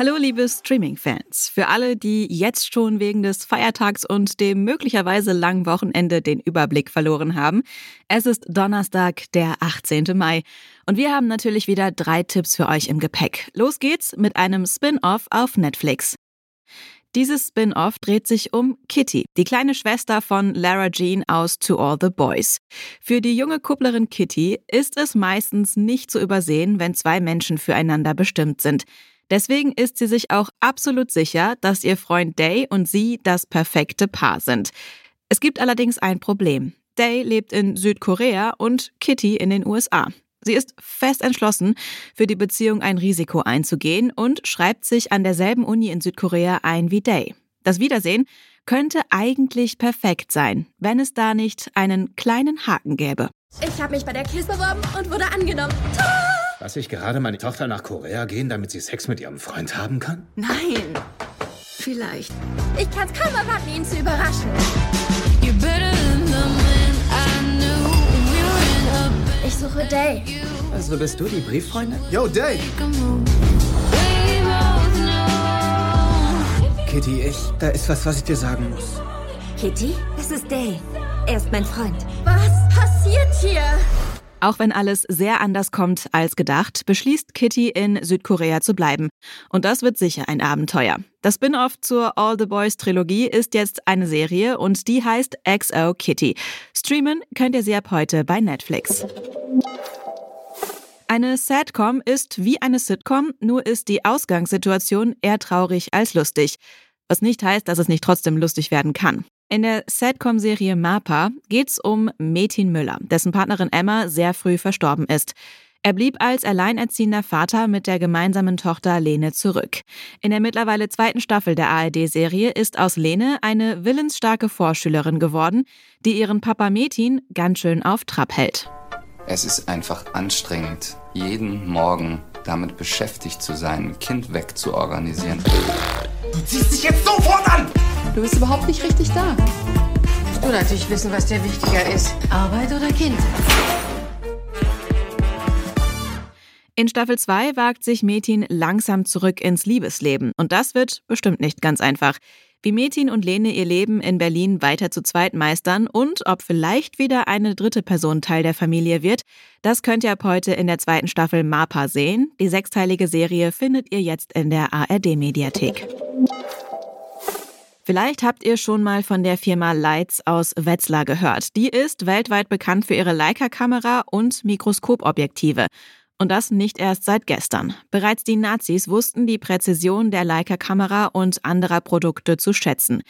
Hallo liebe Streaming-Fans. Für alle, die jetzt schon wegen des Feiertags und dem möglicherweise langen Wochenende den Überblick verloren haben, es ist Donnerstag, der 18. Mai. Und wir haben natürlich wieder drei Tipps für euch im Gepäck. Los geht's mit einem Spin-off auf Netflix. Dieses Spin-off dreht sich um Kitty, die kleine Schwester von Lara Jean aus To All the Boys. Für die junge Kupplerin Kitty ist es meistens nicht zu übersehen, wenn zwei Menschen füreinander bestimmt sind. Deswegen ist sie sich auch absolut sicher, dass ihr Freund Day und sie das perfekte Paar sind. Es gibt allerdings ein Problem. Day lebt in Südkorea und Kitty in den USA. Sie ist fest entschlossen, für die Beziehung ein Risiko einzugehen und schreibt sich an derselben Uni in Südkorea ein wie Day. Das Wiedersehen könnte eigentlich perfekt sein, wenn es da nicht einen kleinen Haken gäbe. Ich habe mich bei der KISS beworben und wurde angenommen. Tada! Lass ich gerade meine Tochter nach Korea gehen, damit sie Sex mit ihrem Freund haben kann? Nein. Vielleicht. Ich kann's kaum erwarten, ihn zu überraschen. Ich suche Day. Also bist du die Brieffreundin? Yo, Day! Kitty, ich. Da ist was, was ich dir sagen muss. Kitty, es ist Day. Er ist mein Freund. Was passiert hier? Auch wenn alles sehr anders kommt als gedacht, beschließt Kitty in Südkorea zu bleiben. Und das wird sicher ein Abenteuer. Das Spin-off zur All the Boys Trilogie ist jetzt eine Serie und die heißt XO Kitty. Streamen könnt ihr sie ab heute bei Netflix. Eine Sadcom ist wie eine Sitcom, nur ist die Ausgangssituation eher traurig als lustig. Was nicht heißt, dass es nicht trotzdem lustig werden kann. In der Sadcom-Serie MAPA geht's um Metin Müller, dessen Partnerin Emma sehr früh verstorben ist. Er blieb als alleinerziehender Vater mit der gemeinsamen Tochter Lene zurück. In der mittlerweile zweiten Staffel der ARD-Serie ist aus Lene eine willensstarke Vorschülerin geworden, die ihren Papa Metin ganz schön auf Trab hält. Es ist einfach anstrengend, jeden Morgen damit beschäftigt zu sein, ein Kind wegzuorganisieren. Du ziehst dich jetzt sofort an! Du bist überhaupt nicht richtig da. Du natürlich wissen, was dir wichtiger ist. Arbeit oder Kind? In Staffel 2 wagt sich Metin langsam zurück ins Liebesleben. Und das wird bestimmt nicht ganz einfach. Wie Metin und Lene ihr Leben in Berlin weiter zu zweit meistern und ob vielleicht wieder eine dritte Person Teil der Familie wird, das könnt ihr ab heute in der zweiten Staffel MAPA sehen. Die sechsteilige Serie findet ihr jetzt in der ARD-Mediathek. Vielleicht habt ihr schon mal von der Firma Lights aus Wetzlar gehört. Die ist weltweit bekannt für ihre Leica-Kamera und Mikroskopobjektive. Und das nicht erst seit gestern. Bereits die Nazis wussten die Präzision der Leica-Kamera und anderer Produkte zu schätzen.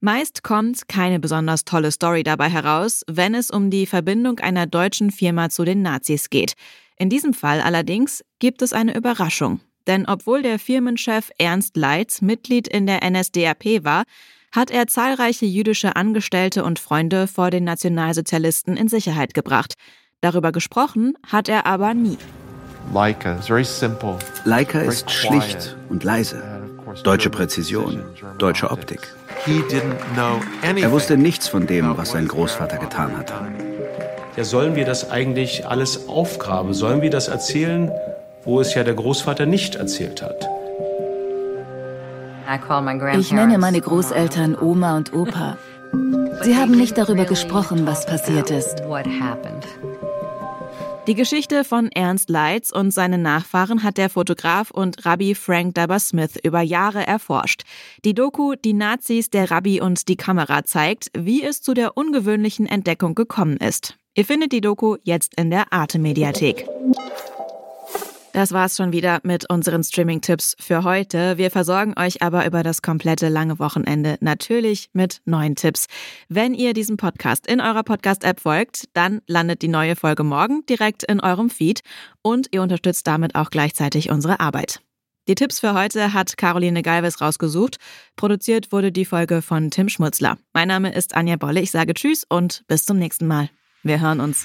Meist kommt keine besonders tolle Story dabei heraus, wenn es um die Verbindung einer deutschen Firma zu den Nazis geht. In diesem Fall allerdings gibt es eine Überraschung. Denn obwohl der Firmenchef Ernst Leitz Mitglied in der NSDAP war, hat er zahlreiche jüdische Angestellte und Freunde vor den Nationalsozialisten in Sicherheit gebracht. Darüber gesprochen hat er aber nie. Leica ist schlicht und leise. Deutsche Präzision, deutsche Optik. Er wusste nichts von dem, was sein Großvater getan hatte. Ja, sollen wir das eigentlich alles aufgraben? Sollen wir das erzählen, wo es ja der Großvater nicht erzählt hat? Ich nenne meine Großeltern Oma und Opa. Sie haben nicht darüber gesprochen, was passiert ist. Die Geschichte von Ernst Leitz und seinen Nachfahren hat der Fotograf und Rabbi Frank Dubber-Smith über Jahre erforscht. Die Doku Die Nazis, der Rabbi und die Kamera zeigt, wie es zu der ungewöhnlichen Entdeckung gekommen ist. Ihr findet die Doku jetzt in der Arte-Mediathek. Das war's schon wieder mit unseren Streaming-Tipps für heute. Wir versorgen euch aber über das komplette lange Wochenende natürlich mit neuen Tipps. Wenn ihr diesem Podcast in eurer Podcast-App folgt, dann landet die neue Folge morgen direkt in eurem Feed und ihr unterstützt damit auch gleichzeitig unsere Arbeit. Die Tipps für heute hat Caroline Galvez rausgesucht. Produziert wurde die Folge von Tim Schmutzler. Mein Name ist Anja Bolle. Ich sage Tschüss und bis zum nächsten Mal. Wir hören uns.